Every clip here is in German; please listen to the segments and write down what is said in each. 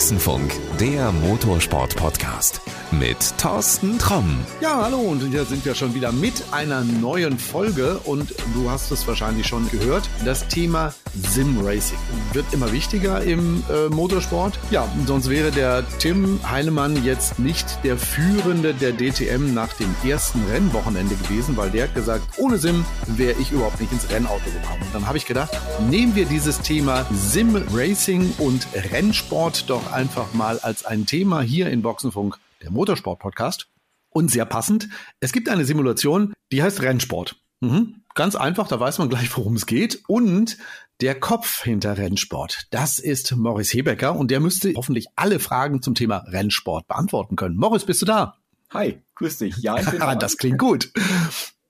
Boxenfunk, der Motorsport-Podcast mit Thorsten Tromm. Ja, hallo und hier sind wir schon wieder mit einer neuen Folge und du hast es wahrscheinlich schon gehört. Das Thema Sim Racing wird immer wichtiger im äh, Motorsport. Ja, sonst wäre der Tim Heinemann jetzt nicht der Führende der DTM nach dem ersten Rennwochenende gewesen, weil der hat gesagt, ohne Sim wäre ich überhaupt nicht ins Rennauto gekommen. Und dann habe ich gedacht, nehmen wir dieses Thema Sim Racing und Rennsport doch einfach mal als ein Thema hier in Boxenfunk der Motorsport-Podcast. Und sehr passend, es gibt eine Simulation, die heißt Rennsport. Mhm. Ganz einfach, da weiß man gleich, worum es geht. Und der Kopf hinter Rennsport, das ist Morris Hebecker und der müsste hoffentlich alle Fragen zum Thema Rennsport beantworten können. Morris, bist du da? Hi, grüß dich. Ja, ich bin da. das klingt gut.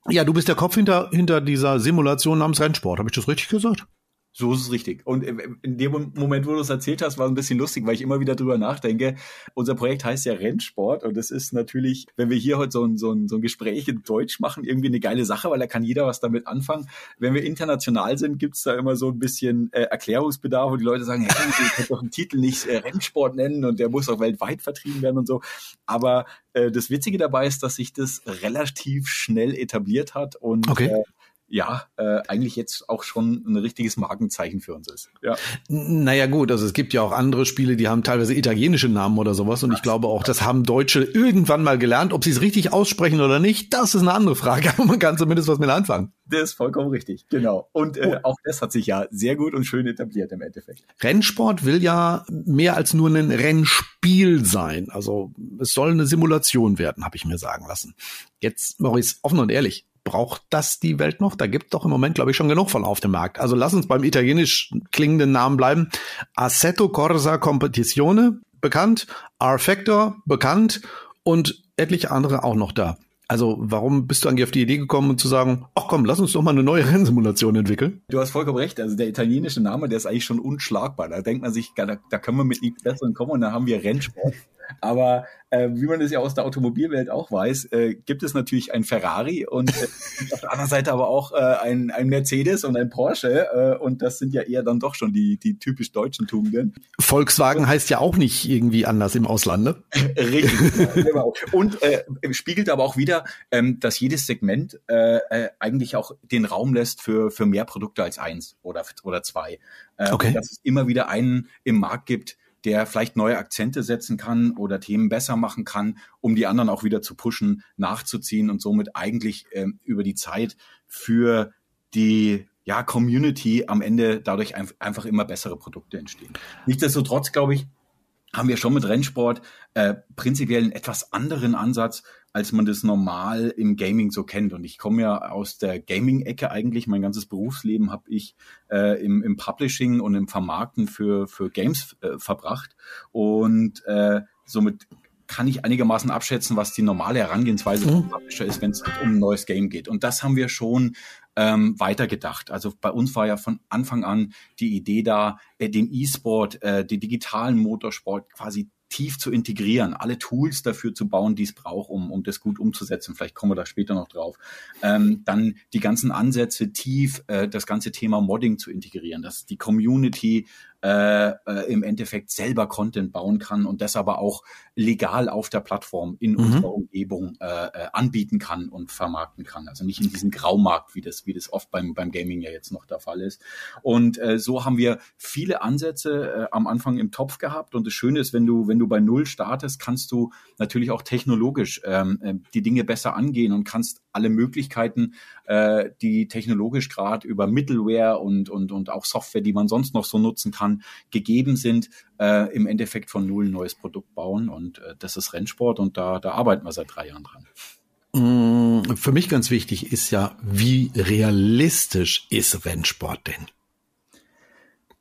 Ja, du bist der Kopf hinter, hinter dieser Simulation namens Rennsport. Habe ich das richtig gesagt? So ist es richtig. Und in dem Moment, wo du es erzählt hast, war es ein bisschen lustig, weil ich immer wieder drüber nachdenke. Unser Projekt heißt ja Rennsport und das ist natürlich, wenn wir hier heute so ein, so ein, so ein Gespräch in Deutsch machen, irgendwie eine geile Sache, weil da kann jeder was damit anfangen. Wenn wir international sind, gibt's da immer so ein bisschen äh, Erklärungsbedarf, wo die Leute sagen, hey, ihr könnt doch einen Titel nicht äh, Rennsport nennen und der muss auch weltweit vertrieben werden und so. Aber äh, das Witzige dabei ist, dass sich das relativ schnell etabliert hat und okay. äh, ja, äh, eigentlich jetzt auch schon ein richtiges Markenzeichen für uns ist. Ja. Naja gut, also es gibt ja auch andere Spiele, die haben teilweise italienische Namen oder sowas und ich glaube auch, das haben Deutsche irgendwann mal gelernt. Ob sie es richtig aussprechen oder nicht, das ist eine andere Frage, aber man kann zumindest was mit anfangen. Das ist vollkommen richtig, genau. Und äh, auch das hat sich ja sehr gut und schön etabliert im Endeffekt. Rennsport will ja mehr als nur ein Rennspiel sein. Also es soll eine Simulation werden, habe ich mir sagen lassen. Jetzt, Maurice, offen und ehrlich, braucht das die Welt noch? Da gibt doch im Moment, glaube ich, schon genug von auf dem Markt. Also lass uns beim italienisch klingenden Namen bleiben. Assetto Corsa Competizione bekannt, R-Factor bekannt und etliche andere auch noch da. Also warum bist du eigentlich auf die Idee gekommen, zu sagen, ach komm, lass uns doch mal eine neue Rennsimulation entwickeln? Du hast vollkommen recht. Also der italienische Name, der ist eigentlich schon unschlagbar. Da denkt man sich, da, da können wir mit nichts Besserem kommen und dann haben wir Rennsport. Aber äh, wie man es ja aus der Automobilwelt auch weiß, äh, gibt es natürlich ein Ferrari und äh, auf der anderen Seite aber auch äh, ein, ein Mercedes und ein Porsche. Äh, und das sind ja eher dann doch schon die, die typisch deutschen Tugenden. Volkswagen heißt ja auch nicht irgendwie anders im Ausland, ne? Richtig, genau. Und äh, spiegelt aber auch wieder, ähm, dass jedes Segment äh, äh, eigentlich auch den Raum lässt für, für mehr Produkte als eins oder, oder zwei. Äh, okay. Dass es immer wieder einen im Markt gibt, der vielleicht neue Akzente setzen kann oder Themen besser machen kann, um die anderen auch wieder zu pushen, nachzuziehen und somit eigentlich ähm, über die Zeit für die ja, Community am Ende dadurch einfach immer bessere Produkte entstehen. Nichtsdestotrotz, glaube ich, haben wir schon mit Rennsport äh, prinzipiell einen etwas anderen Ansatz, als man das normal im Gaming so kennt. Und ich komme ja aus der Gaming-Ecke eigentlich. Mein ganzes Berufsleben habe ich äh, im, im Publishing und im Vermarkten für, für Games äh, verbracht. Und äh, somit kann ich einigermaßen abschätzen, was die normale Herangehensweise mhm. vom Publisher ist, wenn es um ein neues Game geht. Und das haben wir schon ähm, weitergedacht. Also bei uns war ja von Anfang an die Idee da, äh, den E-Sport, äh, den digitalen Motorsport quasi tief zu integrieren, alle Tools dafür zu bauen, die es braucht, um, um das gut umzusetzen. Vielleicht kommen wir da später noch drauf. Ähm, dann die ganzen Ansätze tief, äh, das ganze Thema Modding zu integrieren, dass die Community äh, äh, im Endeffekt selber Content bauen kann und das aber auch legal auf der Plattform in mhm. unserer Umgebung äh, äh, anbieten kann und vermarkten kann. Also nicht in diesem Graumarkt, wie das, wie das oft beim, beim Gaming ja jetzt noch der Fall ist. Und äh, so haben wir viele Ansätze äh, am Anfang im Topf gehabt. Und das Schöne ist, wenn du, wenn du bei Null startest, kannst du natürlich auch technologisch ähm, äh, die Dinge besser angehen und kannst alle Möglichkeiten, äh, die technologisch gerade über Middleware und, und, und auch Software, die man sonst noch so nutzen kann, gegeben sind, äh, im Endeffekt von null ein neues Produkt bauen. Und äh, das ist Rennsport und da, da arbeiten wir seit drei Jahren dran. Mm, für mich ganz wichtig ist ja, wie realistisch ist Rennsport denn?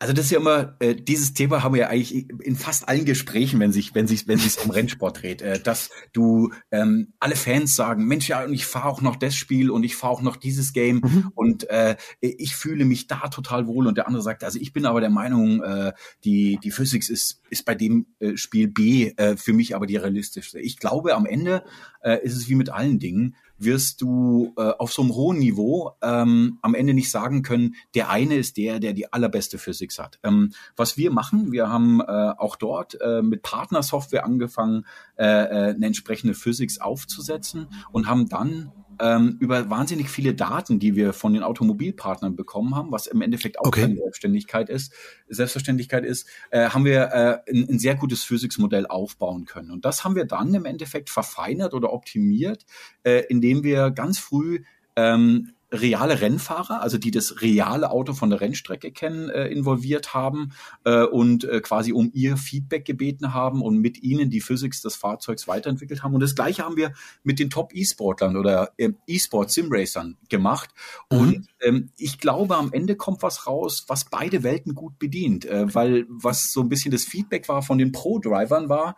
Also das ist ja immer, äh, dieses Thema haben wir ja eigentlich in fast allen Gesprächen, wenn sich, wenn sich, wenn sich um Rennsport dreht, äh, dass du ähm, alle Fans sagen, Mensch, ja, und ich fahre auch noch das Spiel und ich fahre auch noch dieses Game mhm. und äh, ich fühle mich da total wohl und der andere sagt, also ich bin aber der Meinung, äh, die die Physics ist ist bei dem äh, Spiel B äh, für mich aber die realistischste. Ich glaube, am Ende äh, ist es wie mit allen Dingen wirst du äh, auf so einem hohen Niveau ähm, am Ende nicht sagen können, der eine ist der, der die allerbeste Physik hat. Ähm, was wir machen, wir haben äh, auch dort äh, mit Partnersoftware angefangen, äh, äh, eine entsprechende Physics aufzusetzen und haben dann ähm, über wahnsinnig viele Daten, die wir von den Automobilpartnern bekommen haben, was im Endeffekt auch okay. keine Selbstständigkeit ist, Selbstverständlichkeit ist, äh, haben wir äh, ein, ein sehr gutes Physics-Modell aufbauen können. Und das haben wir dann im Endeffekt verfeinert oder optimiert, äh, indem wir ganz früh ähm, reale Rennfahrer, also die das reale Auto von der Rennstrecke kennen, äh, involviert haben äh, und äh, quasi um ihr Feedback gebeten haben und mit ihnen die Physics des Fahrzeugs weiterentwickelt haben. Und das gleiche haben wir mit den Top-E-Sportlern oder äh, E-Sport-Sim-Racern gemacht. Mhm. Und ähm, ich glaube, am Ende kommt was raus, was beide Welten gut bedient, äh, weil was so ein bisschen das Feedback war von den Pro-Drivern war,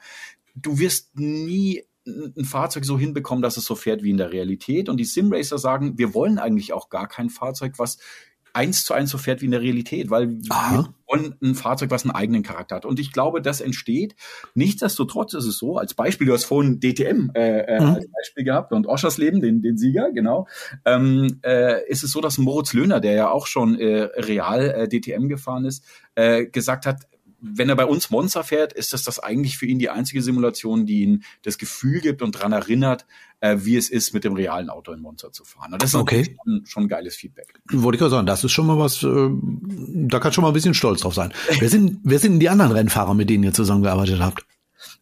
du wirst nie ein Fahrzeug so hinbekommen, dass es so fährt wie in der Realität. Und die Simracer sagen, wir wollen eigentlich auch gar kein Fahrzeug, was eins zu eins so fährt wie in der Realität, weil Aha. wir wollen ein Fahrzeug, was einen eigenen Charakter hat. Und ich glaube, das entsteht. Nichtsdestotrotz ist es so, als Beispiel, du hast vorhin DTM äh, äh, mhm. als Beispiel gehabt und Oschersleben, den, den Sieger, genau, ähm, äh, ist es so, dass Moritz Löhner, der ja auch schon äh, real äh, DTM gefahren ist, äh, gesagt hat, wenn er bei uns Monster fährt, ist das das eigentlich für ihn die einzige Simulation, die ihm das Gefühl gibt und daran erinnert, äh, wie es ist, mit dem realen Auto in Monster zu fahren. Und das ist okay. schon, schon geiles Feedback. Wollte ich gerade sagen, das ist schon mal was, äh, da kann schon mal ein bisschen stolz drauf sein. wer sind, wer sind denn die anderen Rennfahrer, mit denen ihr zusammengearbeitet habt?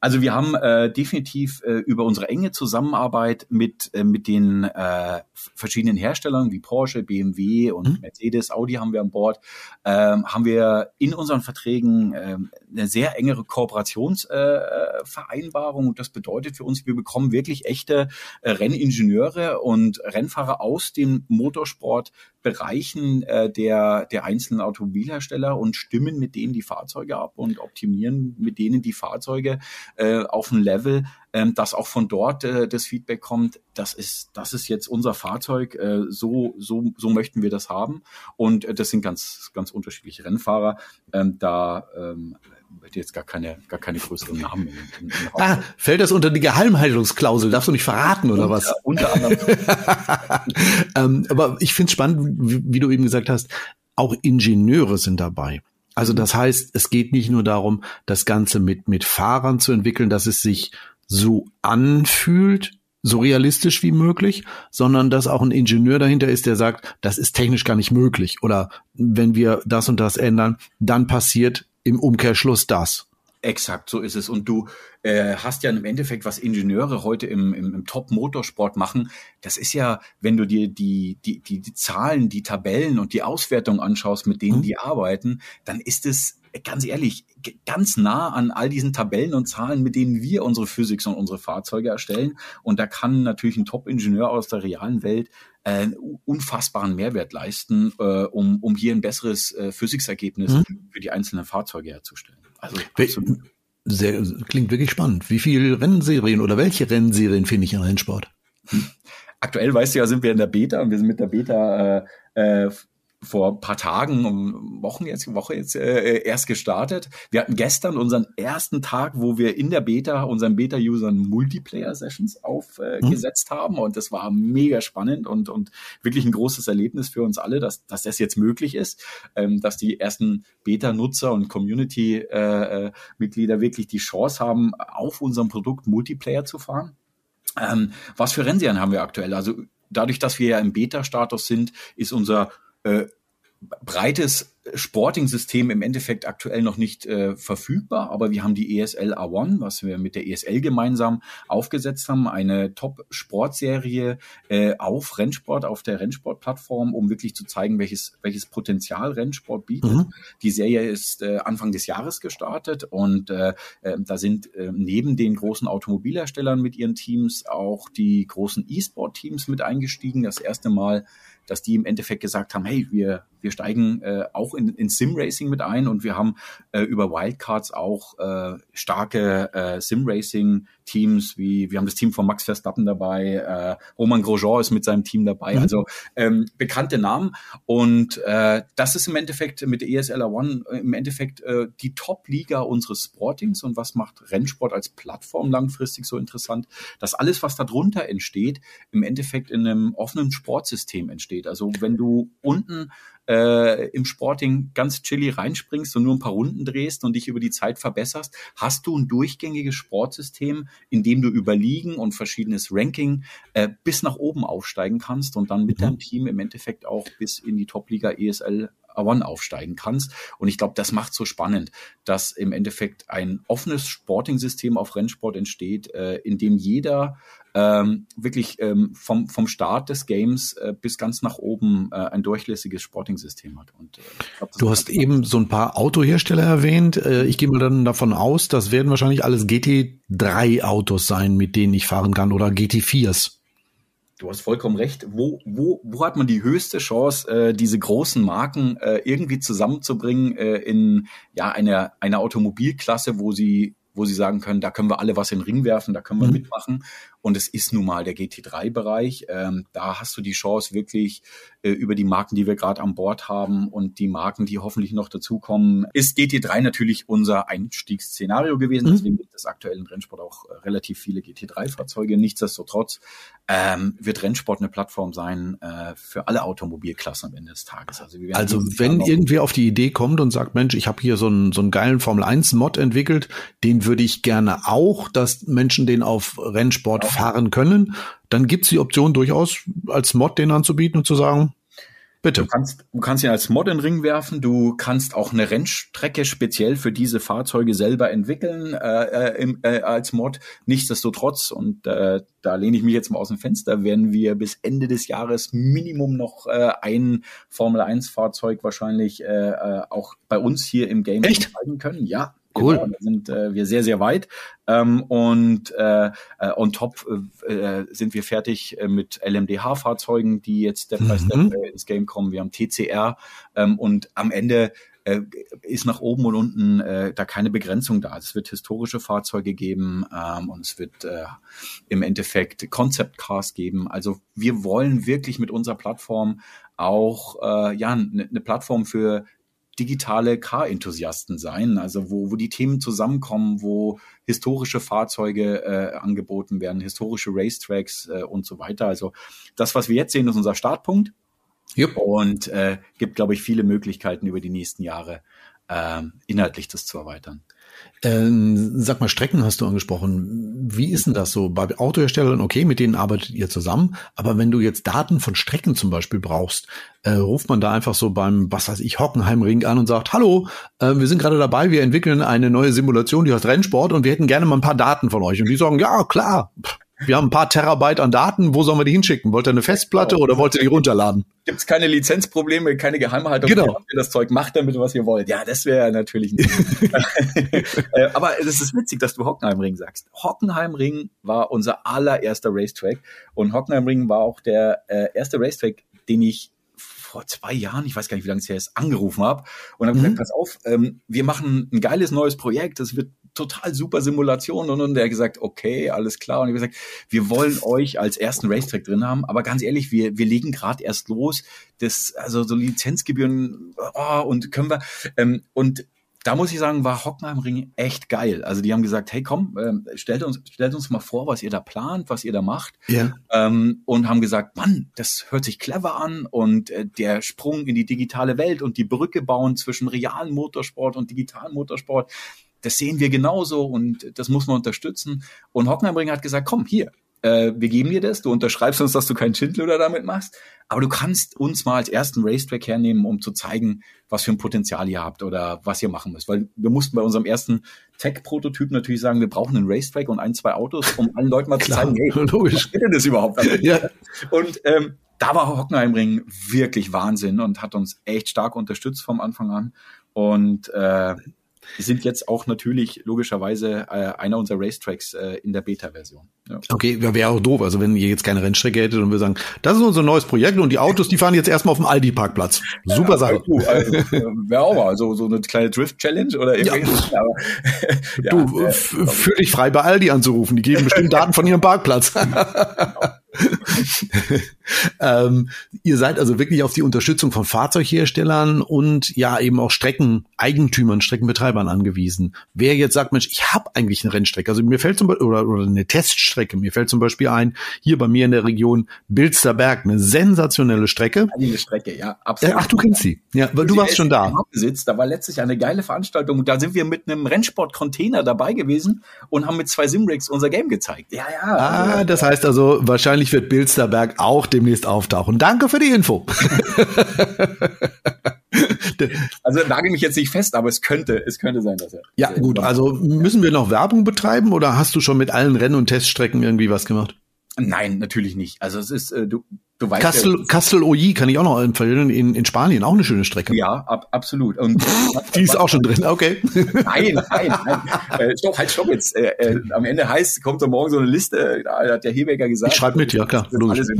Also wir haben äh, definitiv äh, über unsere enge Zusammenarbeit mit, äh, mit den äh, verschiedenen Herstellern wie Porsche, BMW und mhm. Mercedes, Audi haben wir an Bord, äh, haben wir in unseren Verträgen äh, eine sehr engere Kooperationsvereinbarung. Äh, und das bedeutet für uns, wir bekommen wirklich echte äh, Renningenieure und Rennfahrer aus den Motorsportbereichen äh, der, der einzelnen Automobilhersteller und stimmen mit denen die Fahrzeuge ab und optimieren mit denen die Fahrzeuge äh, auf ein Level, ähm, dass auch von dort äh, das Feedback kommt, das ist, das ist jetzt unser Fahrzeug, äh, so, so, so möchten wir das haben. Und äh, das sind ganz, ganz unterschiedliche Rennfahrer. Ähm, da ähm, hätte jetzt gar keine, gar keine größeren Namen. In, in, in ah, fällt das unter die Geheimhaltungsklausel? Darfst du nicht verraten oder was? Unter anderem. ähm, aber ich finde es spannend, wie, wie du eben gesagt hast, auch Ingenieure sind dabei. Also das heißt, es geht nicht nur darum, das Ganze mit, mit Fahrern zu entwickeln, dass es sich so anfühlt, so realistisch wie möglich, sondern dass auch ein Ingenieur dahinter ist, der sagt, das ist technisch gar nicht möglich. Oder wenn wir das und das ändern, dann passiert im Umkehrschluss das. Exakt, so ist es. Und du äh, hast ja im Endeffekt, was Ingenieure heute im, im, im Top-Motorsport machen, das ist ja, wenn du dir die, die, die, die Zahlen, die Tabellen und die Auswertung anschaust, mit denen mhm. die arbeiten, dann ist es ganz ehrlich, ganz nah an all diesen Tabellen und Zahlen, mit denen wir unsere Physik und unsere Fahrzeuge erstellen. Und da kann natürlich ein Top-Ingenieur aus der realen Welt äh, unfassbaren Mehrwert leisten, äh, um, um hier ein besseres äh, Physiksergebnis mhm. für die einzelnen Fahrzeuge herzustellen. Also Sehr, klingt wirklich spannend. Wie viele Rennserien oder welche Rennserien finde ich im Rennsport? Aktuell, weißt du ja, sind wir in der Beta und wir sind mit der Beta äh, äh, vor ein paar Tagen, um Wochen jetzt, Woche jetzt äh, erst gestartet. Wir hatten gestern unseren ersten Tag, wo wir in der Beta unseren Beta-Usern Multiplayer-Sessions aufgesetzt äh, mhm. haben und das war mega spannend und und wirklich ein großes Erlebnis für uns alle, dass dass das jetzt möglich ist, ähm, dass die ersten Beta-Nutzer und Community-Mitglieder äh, wirklich die Chance haben, auf unserem Produkt Multiplayer zu fahren. Ähm, was für Rennserien haben wir aktuell? Also dadurch, dass wir ja im Beta-Status sind, ist unser äh, breites Sporting-System im Endeffekt aktuell noch nicht äh, verfügbar, aber wir haben die ESL A1, was wir mit der ESL gemeinsam aufgesetzt haben, eine Top-Sportserie äh, auf Rennsport, auf der Rennsport-Plattform, um wirklich zu zeigen, welches, welches Potenzial Rennsport bietet. Mhm. Die Serie ist äh, Anfang des Jahres gestartet und äh, äh, da sind äh, neben den großen Automobilherstellern mit ihren Teams auch die großen E-Sport-Teams mit eingestiegen. Das erste Mal dass die im Endeffekt gesagt haben, hey, wir, wir steigen äh, auch in, in Sim-Racing mit ein und wir haben äh, über Wildcards auch äh, starke äh, Sim-Racing-Teams, wie wir haben das Team von Max Verstappen dabei, äh, Roman Grosjean ist mit seinem Team dabei, mhm. also ähm, bekannte Namen und äh, das ist im Endeffekt mit der ESL One äh, im Endeffekt äh, die Top-Liga unseres Sportings und was macht Rennsport als Plattform langfristig so interessant, dass alles, was darunter entsteht, im Endeffekt in einem offenen Sportsystem entsteht. Also wenn du unten äh, im Sporting ganz chilly reinspringst und nur ein paar Runden drehst und dich über die Zeit verbesserst, hast du ein durchgängiges Sportsystem, in dem du über Ligen und verschiedenes Ranking äh, bis nach oben aufsteigen kannst und dann mit mhm. deinem Team im Endeffekt auch bis in die Top-Liga ESL One aufsteigen kannst. Und ich glaube, das macht so spannend, dass im Endeffekt ein offenes Sporting-System auf Rennsport entsteht, äh, in dem jeder ähm, wirklich ähm, vom, vom Start des Games äh, bis ganz nach oben äh, ein durchlässiges Sporting-System hat. Und, äh, glaub, du hast eben so ein paar Autohersteller erwähnt. Äh, ich gehe mal dann davon aus, das werden wahrscheinlich alles GT3-Autos sein, mit denen ich fahren kann oder GT4s. Du hast vollkommen recht. Wo, wo, wo hat man die höchste Chance, äh, diese großen Marken äh, irgendwie zusammenzubringen äh, in ja einer einer Automobilklasse, wo sie wo sie sagen können, da können wir alle was in den Ring werfen, da können wir mhm. mitmachen. Und es ist nun mal der GT3-Bereich. Ähm, da hast du die Chance, wirklich äh, über die Marken, die wir gerade an Bord haben und die Marken, die hoffentlich noch dazukommen, ist GT3 natürlich unser Einstiegsszenario gewesen. Mhm. Deswegen gibt es aktuell im Rennsport auch äh, relativ viele GT3-Fahrzeuge. Nichtsdestotrotz ähm, wird Rennsport eine Plattform sein äh, für alle Automobilklassen am Ende des Tages. Also, also wenn irgendwer auf die Idee kommt und sagt, Mensch, ich habe hier so einen, so einen geilen Formel-1-Mod entwickelt, den würde ich gerne auch, dass Menschen den auf Rennsport fahren können, dann gibt es die Option durchaus als Mod den anzubieten und zu sagen, Bitte. Du kannst, du kannst ihn als Mod in den Ring werfen. Du kannst auch eine Rennstrecke speziell für diese Fahrzeuge selber entwickeln äh, äh, im, äh, als Mod. Nichtsdestotrotz, und äh, da lehne ich mich jetzt mal aus dem Fenster, werden wir bis Ende des Jahres Minimum noch äh, ein Formel 1 Fahrzeug wahrscheinlich äh, äh, auch bei uns hier im Game zeigen können. Ja, Cool. Genau, da sind äh, wir sehr, sehr weit. Ähm, und äh, äh, on top äh, sind wir fertig äh, mit LMDH-Fahrzeugen, die jetzt Step by Step mhm. äh, ins Game kommen. Wir haben TCR ähm, und am Ende äh, ist nach oben und unten äh, da keine Begrenzung da. Es wird historische Fahrzeuge geben ähm, und es wird äh, im Endeffekt Concept Cars geben. Also wir wollen wirklich mit unserer Plattform auch äh, ja eine ne Plattform für digitale Car-Enthusiasten sein, also wo, wo die Themen zusammenkommen, wo historische Fahrzeuge äh, angeboten werden, historische Racetracks äh, und so weiter. Also das, was wir jetzt sehen, ist unser Startpunkt. Yep. Und äh, gibt, glaube ich, viele Möglichkeiten über die nächsten Jahre äh, inhaltlich das zu erweitern. Ähm, sag mal, Strecken hast du angesprochen. Wie ist denn das so? Bei Autoherstellern, okay, mit denen arbeitet ihr zusammen, aber wenn du jetzt Daten von Strecken zum Beispiel brauchst, äh, ruft man da einfach so beim, was weiß ich, Hockenheimring an und sagt, hallo, äh, wir sind gerade dabei, wir entwickeln eine neue Simulation, die heißt Rennsport und wir hätten gerne mal ein paar Daten von euch. Und die sagen, ja, klar, wir haben ein paar Terabyte an Daten, wo sollen wir die hinschicken? Wollt ihr eine Festplatte genau. oder wollt ihr die runterladen? Gibt es keine Lizenzprobleme, keine Geheimhaltung? Genau. Das Zeug macht damit, was ihr wollt. Ja, das wäre natürlich nicht. Äh, aber es ist witzig, dass du Hockenheimring sagst. Hockenheimring war unser allererster Racetrack und Hockenheimring war auch der äh, erste Racetrack, den ich vor zwei Jahren, ich weiß gar nicht, wie lange es her ist, angerufen habe und habe mhm. gesagt, pass auf, ähm, wir machen ein geiles neues Projekt, das wird total super Simulation und, und der hat gesagt, okay, alles klar. Und ich habe gesagt, wir wollen euch als ersten Racetrack drin haben, aber ganz ehrlich, wir, wir legen gerade erst los. Das, also so Lizenzgebühren, oh, und können wir, ähm, und da muss ich sagen, war Hockenheimring echt geil. Also die haben gesagt, hey komm, ähm, stellt uns, stellt uns mal vor, was ihr da plant, was ihr da macht. Ja. Ähm, und haben gesagt, Mann, das hört sich clever an und äh, der Sprung in die digitale Welt und die Brücke bauen zwischen realen Motorsport und digitalen Motorsport, das sehen wir genauso und das muss man unterstützen. Und Hockenheimring hat gesagt, komm, hier, äh, wir geben dir das, du unterschreibst uns, dass du keinen Schindluder damit machst, aber du kannst uns mal als ersten Racetrack hernehmen, um zu zeigen, was für ein Potenzial ihr habt oder was ihr machen müsst. Weil wir mussten bei unserem ersten Tech-Prototyp natürlich sagen, wir brauchen einen Racetrack und ein, zwei Autos, um allen Leuten mal zu zeigen, hey, logisch. was geht denn das überhaupt? ja. Und ähm, da war Hockenheimring wirklich Wahnsinn und hat uns echt stark unterstützt vom Anfang an. Und äh, sind jetzt auch natürlich logischerweise äh, einer unserer Racetracks äh, in der Beta-Version. Ja. Okay, wäre auch doof. Also wenn ihr jetzt keine Rennstrecke hättet und wir sagen, das ist unser neues Projekt und die Autos, die fahren jetzt erstmal auf dem Aldi-Parkplatz. Super ja, Sache. Also, wäre auch mal so, so eine kleine Drift-Challenge oder irgendwie. Ja. Aber, ja, du, äh, fühl dich frei bei Aldi anzurufen. Die geben bestimmt Daten von ihrem Parkplatz. ähm, ihr seid also wirklich auf die Unterstützung von Fahrzeugherstellern und ja eben auch Streckeneigentümern, Streckenbetreibern angewiesen. Wer jetzt sagt, Mensch, ich habe eigentlich eine Rennstrecke, also mir fällt zum Beispiel oder, oder eine Teststrecke, mir fällt zum Beispiel ein, hier bei mir in der Region Bilsterberg, eine sensationelle Strecke. Eine Strecke, ja, absolut. Ach, du kennst sie. Ja, weil du warst schon da. Besitzt, da war letztlich eine geile Veranstaltung und da sind wir mit einem Rennsport-Container dabei gewesen und haben mit zwei Simrigs unser Game gezeigt. Ja, ja. Ah, das heißt also wahrscheinlich wahrscheinlich wird Bilsterberg auch demnächst auftauchen. Danke für die Info. also nagel mich jetzt nicht fest, aber es könnte, es könnte sein, dass er. Ja, gut. Also müssen wir noch Werbung betreiben oder hast du schon mit allen Renn- und Teststrecken irgendwie was gemacht? Nein, natürlich nicht. Also es ist, äh, du, Du weißt Castel, ja, Castel Oyi kann ich auch noch empfehlen, in, in Spanien auch eine schöne Strecke. Ja, ab, absolut. Und die ist auch schon drin, okay. Nein, nein, nein. Äh, stopp, halt, stopp jetzt. Äh, äh, am Ende heißt, kommt da morgen so eine Liste, da hat der Hebecker gesagt. Ich schreibe mit, ja klar. Logisch.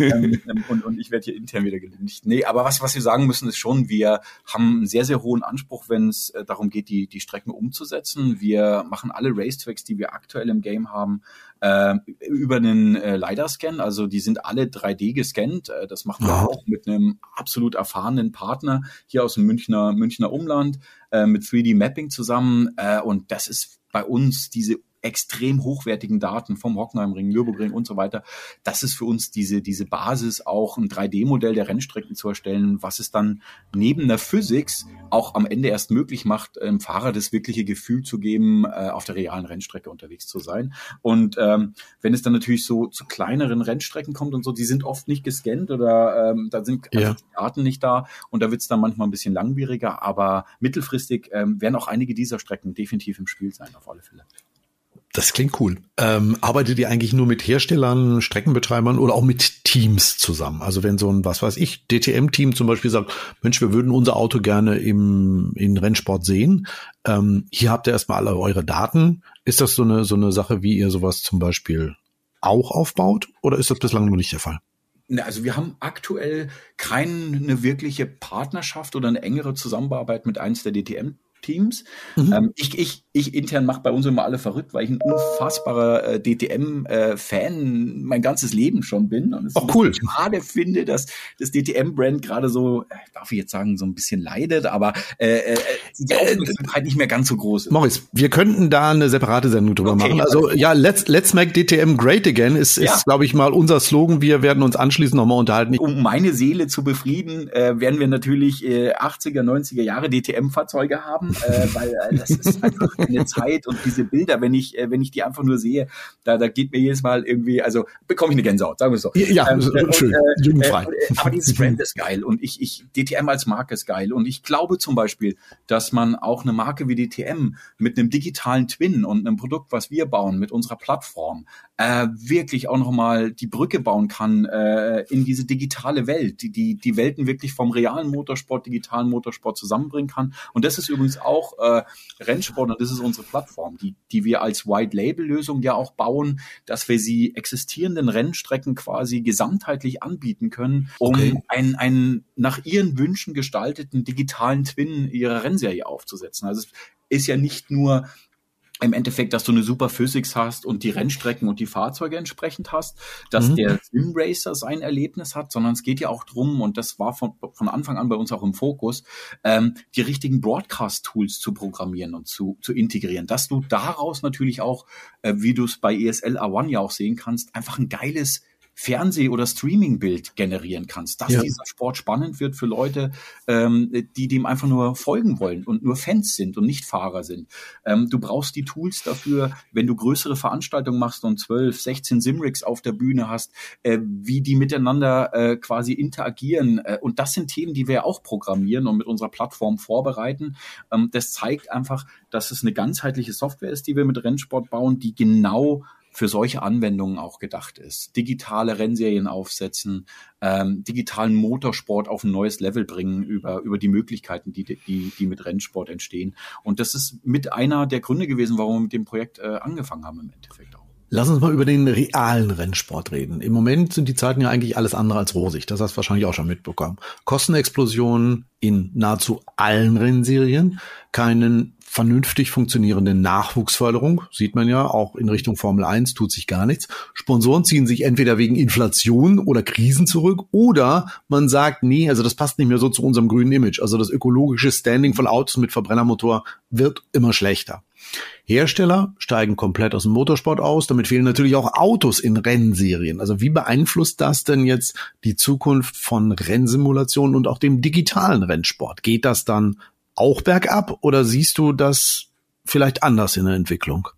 Ähm, ähm, und, und ich werde hier intern wieder gelüncht. Nee, aber was, was wir sagen müssen, ist schon, wir haben einen sehr, sehr hohen Anspruch, wenn es äh, darum geht, die, die Strecken umzusetzen. Wir machen alle Racetracks, die wir aktuell im Game haben, äh, über einen äh, LiDAR-Scan. Also die sind alle 3D gescannt. Äh, das machen wir auch mit einem absolut erfahrenen Partner hier aus dem Münchner, Münchner Umland äh, mit 3D-Mapping zusammen. Äh, und das ist bei uns diese extrem hochwertigen Daten vom Hockenheimring, Nürburgring und so weiter. Das ist für uns diese, diese Basis, auch ein 3D-Modell der Rennstrecken zu erstellen, was es dann neben der Physics auch am Ende erst möglich macht, dem Fahrer das wirkliche Gefühl zu geben, äh, auf der realen Rennstrecke unterwegs zu sein. Und ähm, wenn es dann natürlich so zu kleineren Rennstrecken kommt und so, die sind oft nicht gescannt oder ähm, da sind ja. die Daten nicht da und da wird es dann manchmal ein bisschen langwieriger, aber mittelfristig ähm, werden auch einige dieser Strecken definitiv im Spiel sein, auf alle Fälle. Das klingt cool. Ähm, arbeitet ihr eigentlich nur mit Herstellern, Streckenbetreibern oder auch mit Teams zusammen? Also wenn so ein, was weiß ich, DTM-Team zum Beispiel sagt, Mensch, wir würden unser Auto gerne im in Rennsport sehen. Ähm, hier habt ihr erstmal alle eure Daten. Ist das so eine, so eine Sache, wie ihr sowas zum Beispiel auch aufbaut? Oder ist das bislang noch nicht der Fall? Also wir haben aktuell keine wirkliche Partnerschaft oder eine engere Zusammenarbeit mit eins der DTM Teams. Mhm. Ähm, ich, ich, ich intern mache bei uns immer alle verrückt, weil ich ein unfassbarer äh, DTM-Fan äh, mein ganzes Leben schon bin. Und es Auch cool. schade finde, dass das DTM-Brand gerade so, äh, darf ich jetzt sagen, so ein bisschen leidet, aber äh, äh, die Aufmerksamkeit nicht mehr ganz so groß ist. Morris, wir könnten da eine separate Sendung drüber okay, machen. Also ja, let's, let's make DTM great again ist, ja. ist glaube ich, mal unser Slogan. Wir werden uns anschließend nochmal unterhalten. Um meine Seele zu befrieden, äh, werden wir natürlich äh, 80er, 90er Jahre DTM-Fahrzeuge haben äh, weil äh, das ist einfach eine Zeit und diese Bilder, wenn ich, äh, wenn ich die einfach nur sehe, da, da geht mir jedes Mal irgendwie, also bekomme ich eine Gänsehaut, sagen wir es so. Ja, ähm, und, schön, äh, jugendfrei. Äh, aber dieses Brand ist geil und ich, ich, DTM als Marke ist geil und ich glaube zum Beispiel, dass man auch eine Marke wie DTM mit einem digitalen Twin und einem Produkt, was wir bauen, mit unserer Plattform, äh, wirklich auch nochmal die Brücke bauen kann äh, in diese digitale Welt, die, die die Welten wirklich vom realen Motorsport, digitalen Motorsport zusammenbringen kann. Und das ist übrigens auch äh, Rennsport und das ist unsere Plattform, die, die wir als White-Label-Lösung ja auch bauen, dass wir sie existierenden Rennstrecken quasi gesamtheitlich anbieten können, um okay. einen, einen nach ihren Wünschen gestalteten digitalen Twin ihrer Rennserie aufzusetzen. Also es ist ja nicht nur im Endeffekt, dass du eine super Physics hast und die Rennstrecken und die Fahrzeuge entsprechend hast, dass mhm. der Sim Racer sein Erlebnis hat, sondern es geht ja auch drum und das war von, von Anfang an bei uns auch im Fokus, ähm, die richtigen Broadcast-Tools zu programmieren und zu, zu integrieren, dass du daraus natürlich auch, äh, wie du es bei ESL A1 ja auch sehen kannst, einfach ein geiles Fernseh- oder Streaming-Bild generieren kannst, dass ja. dieser Sport spannend wird für Leute, ähm, die dem einfach nur folgen wollen und nur Fans sind und nicht Fahrer sind. Ähm, du brauchst die Tools dafür, wenn du größere Veranstaltungen machst und 12, 16 Simrigs auf der Bühne hast, äh, wie die miteinander äh, quasi interagieren. Äh, und das sind Themen, die wir auch programmieren und mit unserer Plattform vorbereiten. Ähm, das zeigt einfach, dass es eine ganzheitliche Software ist, die wir mit Rennsport bauen, die genau für solche Anwendungen auch gedacht ist. Digitale Rennserien aufsetzen, ähm, digitalen Motorsport auf ein neues Level bringen über, über die Möglichkeiten, die, die, die mit Rennsport entstehen. Und das ist mit einer der Gründe gewesen, warum wir mit dem Projekt äh, angefangen haben im Endeffekt. Lass uns mal über den realen Rennsport reden. Im Moment sind die Zeiten ja eigentlich alles andere als rosig. Das hast du wahrscheinlich auch schon mitbekommen. Kostenexplosionen in nahezu allen Rennserien, keinen vernünftig funktionierenden Nachwuchsförderung, sieht man ja, auch in Richtung Formel 1 tut sich gar nichts. Sponsoren ziehen sich entweder wegen Inflation oder Krisen zurück oder man sagt, nee, also das passt nicht mehr so zu unserem grünen Image. Also das ökologische Standing von Autos mit Verbrennermotor wird immer schlechter. Hersteller steigen komplett aus dem Motorsport aus. Damit fehlen natürlich auch Autos in Rennserien. Also wie beeinflusst das denn jetzt die Zukunft von Rennsimulationen und auch dem digitalen Rennsport? Geht das dann auch bergab oder siehst du das vielleicht anders in der Entwicklung?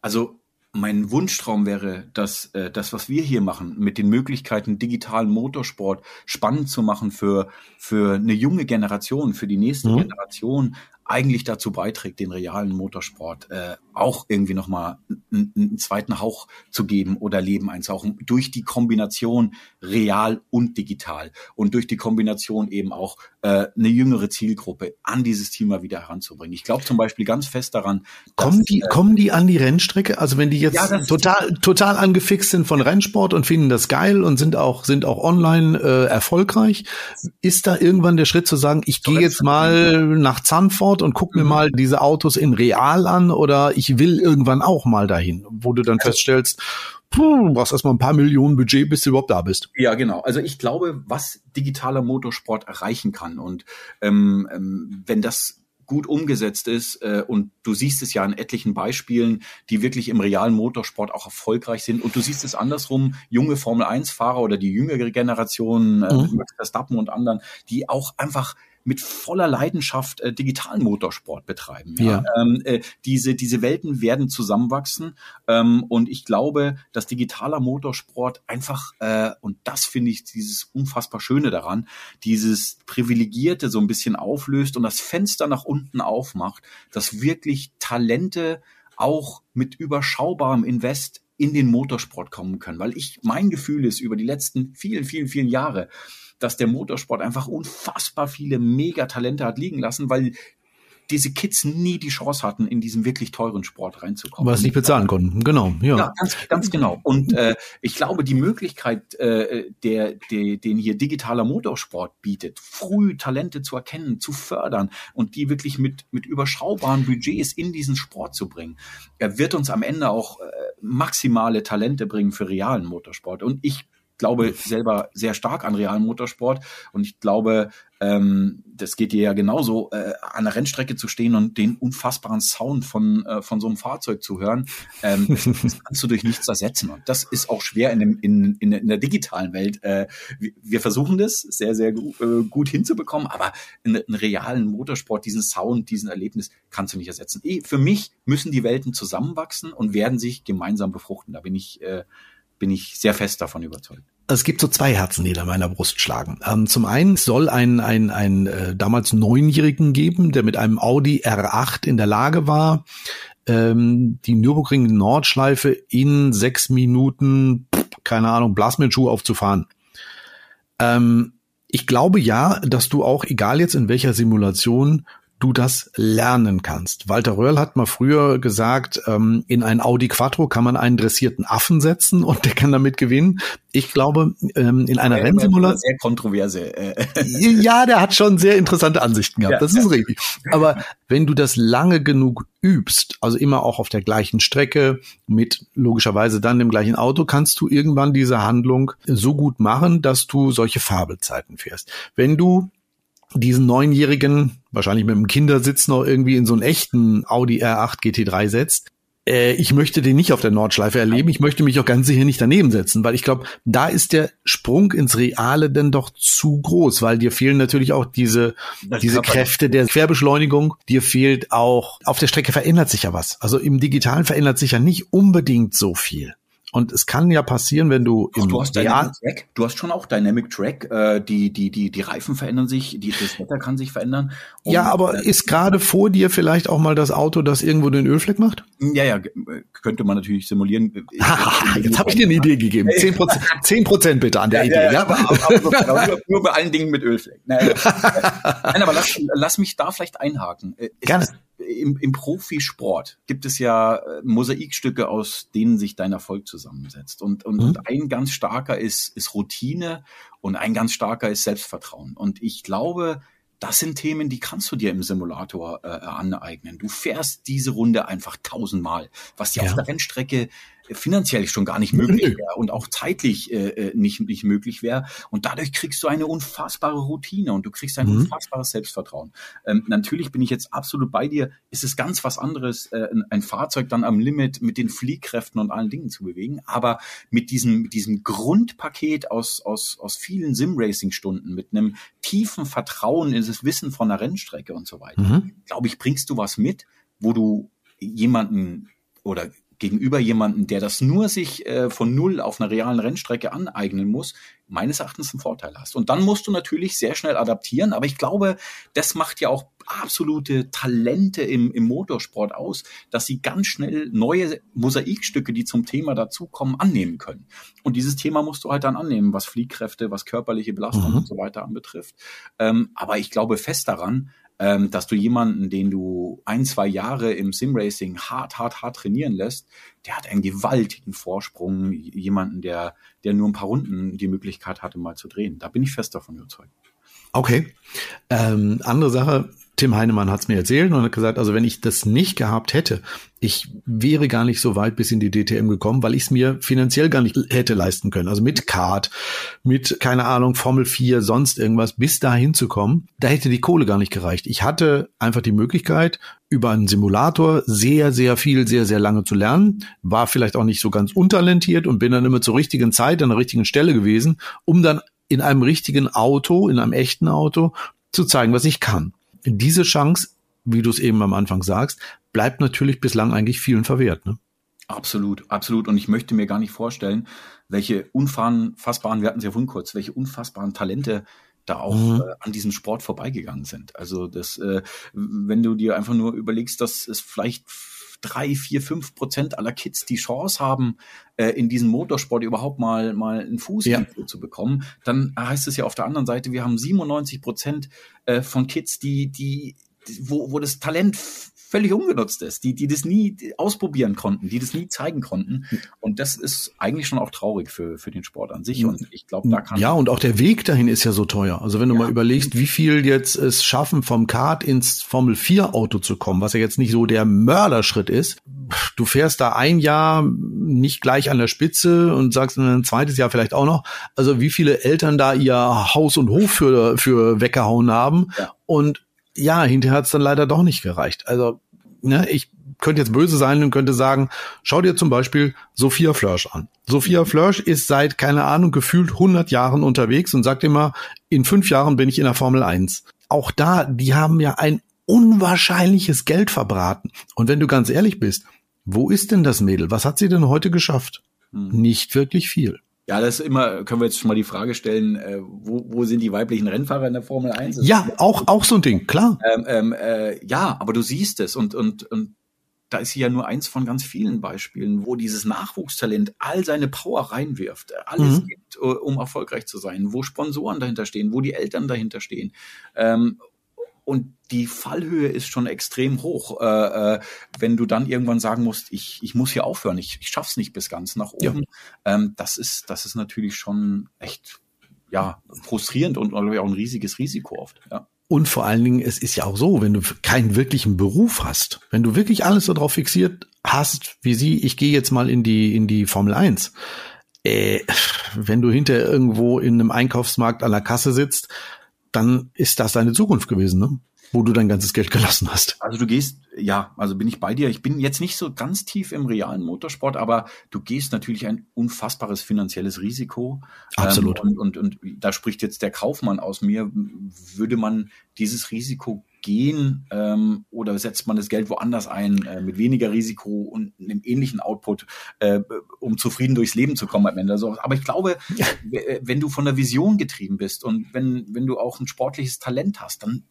Also mein Wunschtraum wäre, dass äh, das, was wir hier machen, mit den Möglichkeiten digitalen Motorsport spannend zu machen für für eine junge Generation, für die nächste mhm. Generation, eigentlich dazu beiträgt, den realen Motorsport äh, auch irgendwie nochmal einen zweiten Hauch zu geben oder Leben einzuhauchen, durch die Kombination real und digital und durch die Kombination eben auch äh, eine jüngere Zielgruppe an dieses Thema wieder heranzubringen. Ich glaube zum Beispiel ganz fest daran. Kommen dass, die, äh, kommen die an die Rennstrecke? Also wenn die jetzt ja, total, total angefixt sind von Rennsport und finden das geil und sind auch, sind auch online äh, erfolgreich, ist da irgendwann der Schritt zu sagen, ich gehe jetzt mal nach Zandvoort und guck mir mhm. mal diese Autos in real an oder ich will irgendwann auch mal dahin, wo du dann also, feststellst, puh, brauchst erstmal ein paar Millionen Budget, bis du überhaupt da bist. Ja, genau. Also ich glaube, was digitaler Motorsport erreichen kann und ähm, ähm, wenn das gut umgesetzt ist äh, und du siehst es ja in etlichen Beispielen, die wirklich im realen Motorsport auch erfolgreich sind und du siehst es andersrum, junge Formel 1 Fahrer oder die jüngere Generation, äh, mhm. Max Verstappen und anderen, die auch einfach mit voller Leidenschaft äh, digitalen Motorsport betreiben. Ja. ja. Ähm, äh, diese, diese Welten werden zusammenwachsen ähm, und ich glaube, dass digitaler Motorsport einfach, äh, und das finde ich dieses unfassbar Schöne daran, dieses Privilegierte so ein bisschen auflöst und das Fenster nach unten aufmacht, dass wirklich Talente auch mit überschaubarem Invest in den Motorsport kommen können. Weil ich, mein Gefühl ist über die letzten vielen, vielen, vielen Jahre, dass der Motorsport einfach unfassbar viele Megatalente hat liegen lassen, weil diese Kids nie die Chance hatten, in diesen wirklich teuren Sport reinzukommen. Was nicht bezahlen konnten, genau. Ja, ja ganz, ganz genau. Und äh, ich glaube, die Möglichkeit, äh, der, der, den hier digitaler Motorsport bietet, früh Talente zu erkennen, zu fördern und die wirklich mit, mit überschaubaren Budgets in diesen Sport zu bringen, er wird uns am Ende auch äh, maximale Talente bringen für realen Motorsport. Und ich glaube selber sehr stark an realen Motorsport und ich glaube, ähm, das geht dir ja genauso, äh, an der Rennstrecke zu stehen und den unfassbaren Sound von, äh, von so einem Fahrzeug zu hören, ähm, das, kannst du durch nichts ersetzen. Und das ist auch schwer in, dem, in, in, in der digitalen Welt. Äh, wir versuchen das sehr, sehr gut, äh, gut hinzubekommen, aber in, in realen Motorsport, diesen Sound, diesen Erlebnis kannst du nicht ersetzen. Für mich müssen die Welten zusammenwachsen und werden sich gemeinsam befruchten. Da bin ich äh, bin ich sehr fest davon überzeugt. Es gibt so zwei Herzen, die in meiner Brust schlagen. Ähm, zum einen soll ein, ein, ein äh, damals Neunjährigen geben, der mit einem Audi R8 in der Lage war, ähm, die Nürburgring Nordschleife in sechs Minuten, keine Ahnung, Blasmenschuh aufzufahren. Ähm, ich glaube ja, dass du auch, egal jetzt in welcher Simulation, du das lernen kannst. Walter Röhrl hat mal früher gesagt, ähm, in ein Audi Quattro kann man einen dressierten Affen setzen und der kann damit gewinnen. Ich glaube, ähm, in einer Rennsimulation. Sehr kontroverse. Äh. ja, der hat schon sehr interessante Ansichten gehabt. Ja, das ist ja. richtig. Aber wenn du das lange genug übst, also immer auch auf der gleichen Strecke mit logischerweise dann dem gleichen Auto, kannst du irgendwann diese Handlung so gut machen, dass du solche Fabelzeiten fährst. Wenn du diesen Neunjährigen, wahrscheinlich mit einem Kindersitz noch irgendwie in so einen echten Audi R8 GT3 setzt, äh, ich möchte den nicht auf der Nordschleife erleben. Ich möchte mich auch ganz sicher nicht daneben setzen, weil ich glaube, da ist der Sprung ins Reale denn doch zu groß, weil dir fehlen natürlich auch diese, diese Kräfte der Querbeschleunigung. Dir fehlt auch, auf der Strecke verändert sich ja was. Also im Digitalen verändert sich ja nicht unbedingt so viel. Und es kann ja passieren, wenn du Ach, du hast Dynamic Track, du hast schon auch Dynamic Track, äh, die, die, die, die Reifen verändern sich, die, das Wetter kann sich verändern. Und, ja, aber äh, ist gerade vor dir vielleicht auch mal das Auto, das irgendwo den Ölfleck macht? Ja, ja, könnte man natürlich simulieren. Jetzt habe ich dir eine Idee gegeben. Zehn Prozent, zehn Prozent bitte an der ja, Idee. Ja, ja, aber, aber, aber nur, nur, bei allen Dingen mit Ölfleck. Nein, Nein aber lass, lass mich da vielleicht einhaken. Es Gerne. Ist, im, im Profisport gibt es ja äh, Mosaikstücke, aus denen sich dein Erfolg zusammensetzt. Und, und, mhm. und ein ganz starker ist, ist Routine und ein ganz starker ist Selbstvertrauen. Und ich glaube, das sind Themen, die kannst du dir im Simulator äh, aneignen. Du fährst diese Runde einfach tausendmal, was dir ja. auf der Rennstrecke finanziell schon gar nicht möglich wäre und auch zeitlich äh, äh, nicht, nicht möglich wäre. Und dadurch kriegst du eine unfassbare Routine und du kriegst ein mhm. unfassbares Selbstvertrauen. Ähm, natürlich bin ich jetzt absolut bei dir. Ist es ganz was anderes, äh, ein Fahrzeug dann am Limit mit den Fliehkräften und allen Dingen zu bewegen. Aber mit diesem, mit diesem Grundpaket aus, aus, aus vielen Sim-Racing-Stunden, mit einem tiefen Vertrauen in das Wissen von der Rennstrecke und so weiter, mhm. glaube ich, bringst du was mit, wo du jemanden oder gegenüber jemanden, der das nur sich äh, von null auf einer realen Rennstrecke aneignen muss, meines Erachtens einen Vorteil hast. Und dann musst du natürlich sehr schnell adaptieren, aber ich glaube, das macht ja auch absolute Talente im, im Motorsport aus, dass sie ganz schnell neue Mosaikstücke, die zum Thema dazukommen, annehmen können. Und dieses Thema musst du halt dann annehmen, was Fliehkräfte, was körperliche Belastung mhm. und so weiter anbetrifft. Ähm, aber ich glaube fest daran, ähm, dass du jemanden, den du ein, zwei Jahre im Simracing hart, hart, hart trainieren lässt, der hat einen gewaltigen Vorsprung, jemanden, der, der nur ein paar Runden die Möglichkeit hatte, mal zu drehen. Da bin ich fest davon überzeugt. Okay. Ähm, andere Sache, Tim Heinemann hat es mir erzählt und hat gesagt, also wenn ich das nicht gehabt hätte, ich wäre gar nicht so weit bis in die DTM gekommen, weil ich es mir finanziell gar nicht hätte leisten können. Also mit Kart, mit, keine Ahnung, Formel 4, sonst irgendwas, bis dahin zu kommen, da hätte die Kohle gar nicht gereicht. Ich hatte einfach die Möglichkeit, über einen Simulator sehr, sehr viel, sehr, sehr lange zu lernen, war vielleicht auch nicht so ganz untalentiert und bin dann immer zur richtigen Zeit an der richtigen Stelle gewesen, um dann in einem richtigen Auto, in einem echten Auto, zu zeigen, was ich kann diese Chance, wie du es eben am Anfang sagst, bleibt natürlich bislang eigentlich vielen verwehrt. Ne? Absolut, absolut. Und ich möchte mir gar nicht vorstellen, welche unfassbaren, wir hatten es ja vorhin kurz, welche unfassbaren Talente da auch mhm. äh, an diesem Sport vorbeigegangen sind. Also das, äh, wenn du dir einfach nur überlegst, dass es vielleicht drei, vier, fünf Prozent aller Kids die Chance haben, äh, in diesem Motorsport überhaupt mal, mal einen Fuß ja. zu bekommen, dann heißt es ja auf der anderen Seite, wir haben 97 Prozent äh, von Kids, die, die, wo, wo das Talent völlig ungenutzt ist, die, die das nie ausprobieren konnten, die das nie zeigen konnten. Und das ist eigentlich schon auch traurig für, für den Sport an sich. Und ich glaube, da kann. Ja, und auch der Weg dahin ist ja so teuer. Also wenn du ja. mal überlegst, wie viel jetzt es schaffen, vom Kart ins Formel 4 Auto zu kommen, was ja jetzt nicht so der Mörderschritt ist. Du fährst da ein Jahr nicht gleich an der Spitze und sagst ein zweites Jahr vielleicht auch noch. Also wie viele Eltern da ihr Haus und Hof für, für weggehauen haben. Ja. Und ja, hinterher hat es dann leider doch nicht gereicht. Also, ne, ich könnte jetzt böse sein und könnte sagen, schau dir zum Beispiel Sophia Flörsch an. Sophia Flörsch ist seit, keine Ahnung, gefühlt 100 Jahren unterwegs und sagt immer, in fünf Jahren bin ich in der Formel 1. Auch da, die haben ja ein unwahrscheinliches Geld verbraten. Und wenn du ganz ehrlich bist, wo ist denn das Mädel? Was hat sie denn heute geschafft? Hm. Nicht wirklich viel. Ja, das ist immer, können wir jetzt schon mal die Frage stellen, äh, wo, wo sind die weiblichen Rennfahrer in der Formel 1? Das ja, auch, auch so ein Ding, klar. Ähm, ähm, äh, ja, aber du siehst es und, und, und da ist sie ja nur eins von ganz vielen Beispielen, wo dieses Nachwuchstalent all seine Power reinwirft, alles mhm. gibt, äh, um erfolgreich zu sein, wo Sponsoren dahinter stehen, wo die Eltern dahinter stehen. Ähm, und die Fallhöhe ist schon extrem hoch, äh, äh, wenn du dann irgendwann sagen musst, ich, ich muss hier aufhören, ich, ich schaff's nicht bis ganz nach oben. Ja. Ähm, das ist das ist natürlich schon echt ja frustrierend und auch ein riesiges Risiko oft. Ja. Und vor allen Dingen, es ist ja auch so, wenn du keinen wirklichen Beruf hast, wenn du wirklich alles darauf fixiert hast, wie sie, ich gehe jetzt mal in die in die Formel 1. Äh, wenn du hinter irgendwo in einem Einkaufsmarkt an der Kasse sitzt dann ist das deine Zukunft gewesen, ne? wo du dein ganzes Geld gelassen hast. Also du gehst, ja, also bin ich bei dir. Ich bin jetzt nicht so ganz tief im realen Motorsport, aber du gehst natürlich ein unfassbares finanzielles Risiko. Absolut. Ähm, und, und, und da spricht jetzt der Kaufmann aus mir. Würde man dieses Risiko gehen ähm, oder setzt man das Geld woanders ein, äh, mit weniger Risiko und einem ähnlichen Output, äh, um zufrieden durchs Leben zu kommen am Ende. Also, aber ich glaube, ja. wenn du von der Vision getrieben bist und wenn, wenn du auch ein sportliches Talent hast, dann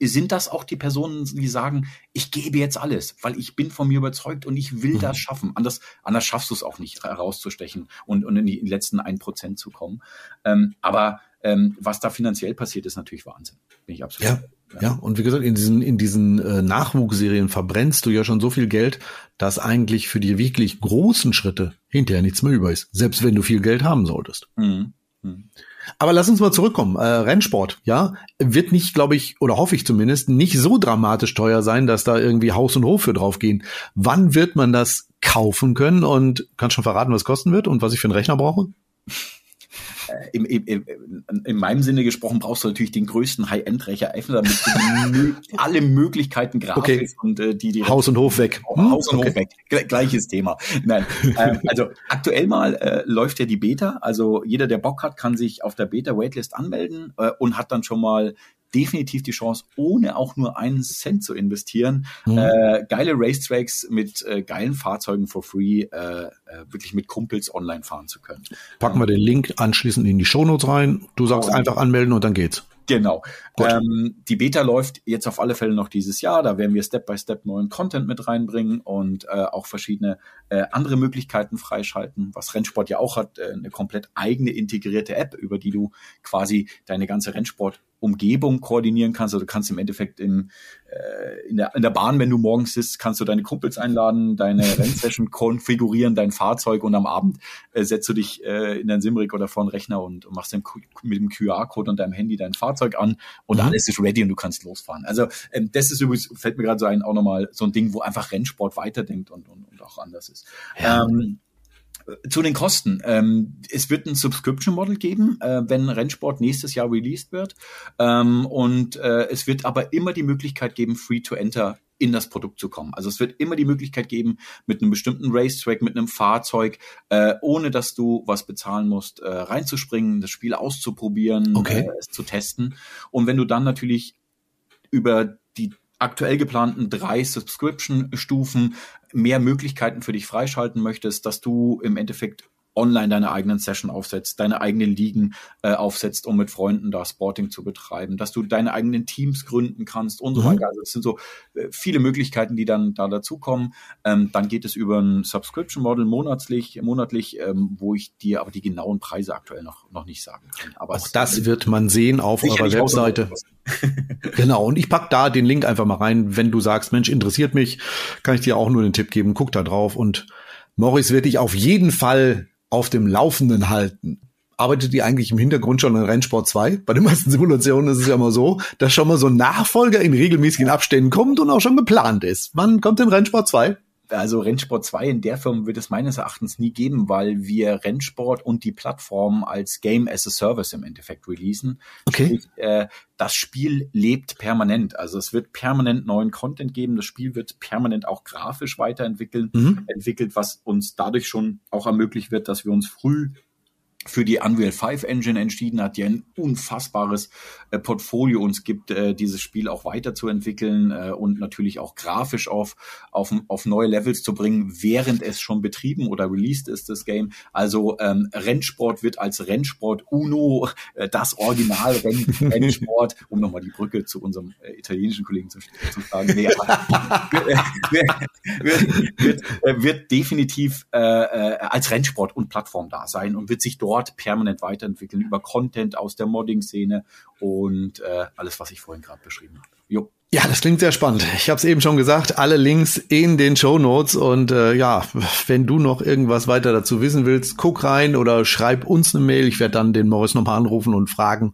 sind das auch die Personen, die sagen, ich gebe jetzt alles, weil ich bin von mir überzeugt und ich will mhm. das schaffen. Anders, anders schaffst du es auch nicht, herauszustechen und, und in die letzten ein Prozent zu kommen. Ähm, aber ähm, was da finanziell passiert, ist natürlich Wahnsinn. Bin ich absolut. Ja. Ja, und wie gesagt, in diesen, in diesen äh, Nachwuchsserien verbrennst du ja schon so viel Geld, dass eigentlich für die wirklich großen Schritte hinterher nichts mehr über ist, selbst wenn du viel Geld haben solltest. Mhm. Mhm. Aber lass uns mal zurückkommen. Äh, Rennsport, ja, wird nicht, glaube ich, oder hoffe ich zumindest, nicht so dramatisch teuer sein, dass da irgendwie Haus und Hof für draufgehen. Wann wird man das kaufen können und kannst schon verraten, was kosten wird und was ich für einen Rechner brauche? Äh, im, im, im, in meinem Sinne gesprochen brauchst du natürlich den größten High-End-Rechner damit du alle Möglichkeiten Grafik okay. und äh, die, die Haus und Hof weg. Hm? Haus und okay. Hof weg. Gleiches Thema. Nein, ähm, also aktuell mal äh, läuft ja die Beta. Also jeder, der Bock hat, kann sich auf der Beta Waitlist anmelden äh, und hat dann schon mal definitiv die Chance, ohne auch nur einen Cent zu investieren, mhm. äh, geile Racetracks mit äh, geilen Fahrzeugen for free, äh, äh, wirklich mit Kumpels online fahren zu können. Packen wir den Link anschließend in die Shownotes rein. Du sagst oh. einfach anmelden und dann geht's. Genau. Ähm, die Beta läuft jetzt auf alle Fälle noch dieses Jahr. Da werden wir Step by Step neuen Content mit reinbringen und äh, auch verschiedene äh, andere Möglichkeiten freischalten, was Rennsport ja auch hat, äh, eine komplett eigene integrierte App, über die du quasi deine ganze Rennsport Umgebung koordinieren kannst. Also du kannst im Endeffekt im, äh, in, der, in der Bahn, wenn du morgens sitzt, kannst du deine Kumpels einladen, deine Rennsession konfigurieren, dein Fahrzeug und am Abend äh, setzt du dich äh, in dein Simrig oder vor den Rechner und, und machst mit dem QR-Code und deinem Handy dein Fahrzeug an und mhm. alles ist ready und du kannst losfahren. Also ähm, das ist übrigens, fällt mir gerade so ein, auch nochmal so ein Ding, wo einfach Rennsport weiterdenkt und, und, und auch anders ist. Ja. Ähm, zu den Kosten. Ähm, es wird ein Subscription Model geben, äh, wenn Rennsport nächstes Jahr released wird. Ähm, und äh, es wird aber immer die Möglichkeit geben, free to enter in das Produkt zu kommen. Also es wird immer die Möglichkeit geben, mit einem bestimmten Racetrack, mit einem Fahrzeug, äh, ohne dass du was bezahlen musst, äh, reinzuspringen, das Spiel auszuprobieren, okay. äh, es zu testen. Und wenn du dann natürlich über die aktuell geplanten drei Subscription-Stufen mehr Möglichkeiten für dich freischalten möchtest, dass du im Endeffekt online deine eigenen Session aufsetzt, deine eigenen Ligen äh, aufsetzt, um mit Freunden da Sporting zu betreiben, dass du deine eigenen Teams gründen kannst und so mhm. weiter. Also es sind so äh, viele Möglichkeiten, die dann da dazukommen. Ähm, dann geht es über ein Subscription Model monatlich, monatlich, ähm, wo ich dir aber die genauen Preise aktuell noch noch nicht sagen kann. Aber auch das wird man sehen auf eurer Webseite. genau, und ich pack da den Link einfach mal rein. Wenn du sagst, Mensch, interessiert mich, kann ich dir auch nur den Tipp geben, guck da drauf und Morris wird dich auf jeden Fall auf dem Laufenden halten. Arbeitet ihr eigentlich im Hintergrund schon an Rennsport 2? Bei den meisten Simulationen ist es ja immer so, dass schon mal so ein Nachfolger in regelmäßigen Abständen kommt und auch schon geplant ist. Wann kommt denn Rennsport 2? Also Rennsport 2 in der Firma wird es meines Erachtens nie geben, weil wir Rennsport und die Plattform als Game as a Service im Endeffekt releasen. Okay. Sprich, äh, das Spiel lebt permanent. Also es wird permanent neuen Content geben. Das Spiel wird permanent auch grafisch weiterentwickeln, mhm. entwickelt, was uns dadurch schon auch ermöglicht wird, dass wir uns früh für die Unreal 5 Engine entschieden hat, die ein unfassbares äh, Portfolio uns gibt, äh, dieses Spiel auch weiterzuentwickeln äh, und natürlich auch grafisch auf, auf, auf neue Levels zu bringen, während es schon betrieben oder released ist, das Game. Also ähm, Rennsport wird als Rennsport Uno, äh, das Original Renn Rennsport, um nochmal die Brücke zu unserem äh, italienischen Kollegen zu, zu schlagen, nee, wird, wird, wird, wird definitiv äh, äh, als Rennsport und Plattform da sein und wird sich dort dort permanent weiterentwickeln über Content aus der Modding-Szene und äh, alles, was ich vorhin gerade beschrieben habe. Jo. Ja, das klingt sehr spannend. Ich habe es eben schon gesagt, alle Links in den Show Notes und äh, ja, wenn du noch irgendwas weiter dazu wissen willst, guck rein oder schreib uns eine Mail. Ich werde dann den Morris nochmal anrufen und fragen,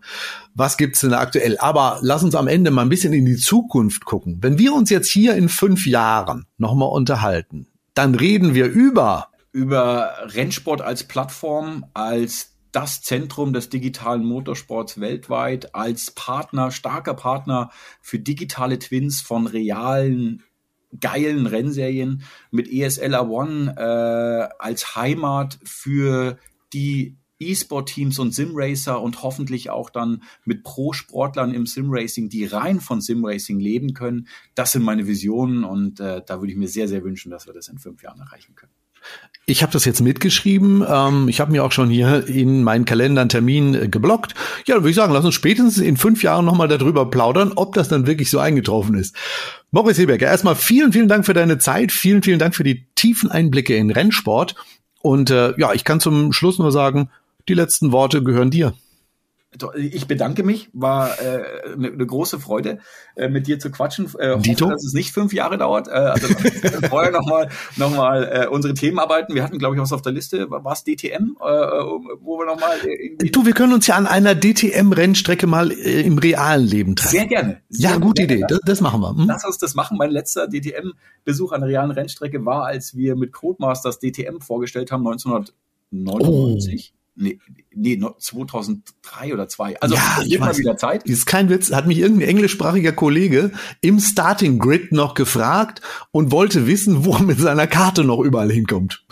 was gibt's denn aktuell? Aber lass uns am Ende mal ein bisschen in die Zukunft gucken. Wenn wir uns jetzt hier in fünf Jahren nochmal unterhalten, dann reden wir über über Rennsport als Plattform, als das Zentrum des digitalen Motorsports weltweit, als Partner, starker Partner für digitale Twins von realen geilen Rennserien mit ESL One äh, als Heimat für die E-Sport-Teams und Simracer und hoffentlich auch dann mit Pro-Sportlern im Simracing, die rein von Simracing leben können. Das sind meine Visionen und äh, da würde ich mir sehr, sehr wünschen, dass wir das in fünf Jahren erreichen können. Ich habe das jetzt mitgeschrieben. Ähm, ich habe mir auch schon hier in meinen Kalender einen Termin äh, geblockt. Ja, dann würde ich sagen, lass uns spätestens in fünf Jahren nochmal darüber plaudern, ob das dann wirklich so eingetroffen ist. Moritz Heberger, erstmal vielen, vielen Dank für deine Zeit. Vielen, vielen Dank für die tiefen Einblicke in Rennsport. Und äh, ja, ich kann zum Schluss nur sagen, die letzten Worte gehören dir. Ich bedanke mich, war äh, eine, eine große Freude, äh, mit dir zu quatschen. Äh, Dito? hoffe, dass es nicht fünf Jahre dauert. Äh, also vorher nochmal noch mal, äh, unsere Themen arbeiten. Wir hatten, glaube ich, was auf der Liste. War es DTM, äh, wo wir nochmal irgendwie... Du, wir können uns ja an einer DTM-Rennstrecke mal äh, im realen Leben treffen. Sehr gerne. Sehr ja, gute Idee. Das, das, machen wir. Hm? Lass uns das machen. Mein letzter DTM-Besuch an der realen Rennstrecke war, als wir mit Codemasters DTM vorgestellt haben, 1999. Oh nee, nee, 2003 oder 2. Also ja, mal wieder Zeit. Ist kein Witz, hat mich irgendein englischsprachiger Kollege im Starting Grid noch gefragt und wollte wissen, wo er mit seiner Karte noch überall hinkommt.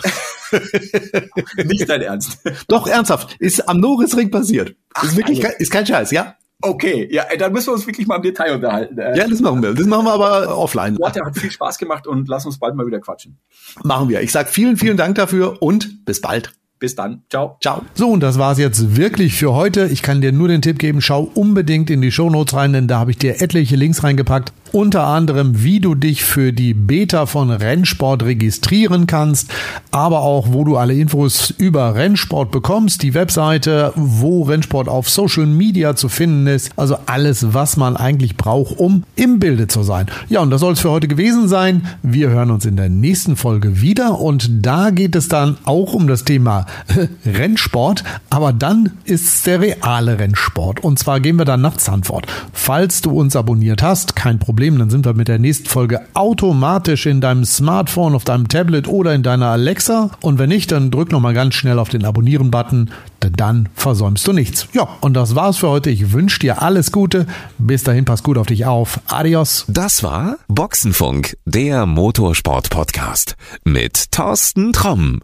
Nicht dein Ernst. Doch, ernsthaft. Ist am Norrisring passiert. Ach, ist wirklich kein, ist kein Scheiß, ja? Okay, ja, dann müssen wir uns wirklich mal im Detail unterhalten. Ja, das machen wir. Das machen wir aber offline. Ja, hat viel Spaß gemacht und lass uns bald mal wieder quatschen. Machen wir. Ich sag vielen, vielen Dank dafür und bis bald. Bis dann. Ciao. Ciao. So, und das war's jetzt wirklich für heute. Ich kann dir nur den Tipp geben, schau unbedingt in die Shownotes rein, denn da habe ich dir etliche Links reingepackt. Unter anderem, wie du dich für die Beta von Rennsport registrieren kannst, aber auch, wo du alle Infos über Rennsport bekommst, die Webseite, wo Rennsport auf Social Media zu finden ist. Also alles, was man eigentlich braucht, um im Bilde zu sein. Ja, und das soll es für heute gewesen sein. Wir hören uns in der nächsten Folge wieder und da geht es dann auch um das Thema Rennsport, aber dann ist es der reale Rennsport. Und zwar gehen wir dann nach Zandvoort. Falls du uns abonniert hast, kein Problem, dann sind wir mit der nächsten Folge automatisch in deinem Smartphone, auf deinem Tablet oder in deiner Alexa. Und wenn nicht, dann drück nochmal ganz schnell auf den Abonnieren-Button, denn dann versäumst du nichts. Ja, und das war's für heute. Ich wünsche dir alles Gute. Bis dahin, pass gut auf dich auf. Adios. Das war Boxenfunk, der Motorsport-Podcast mit Thorsten Tromm.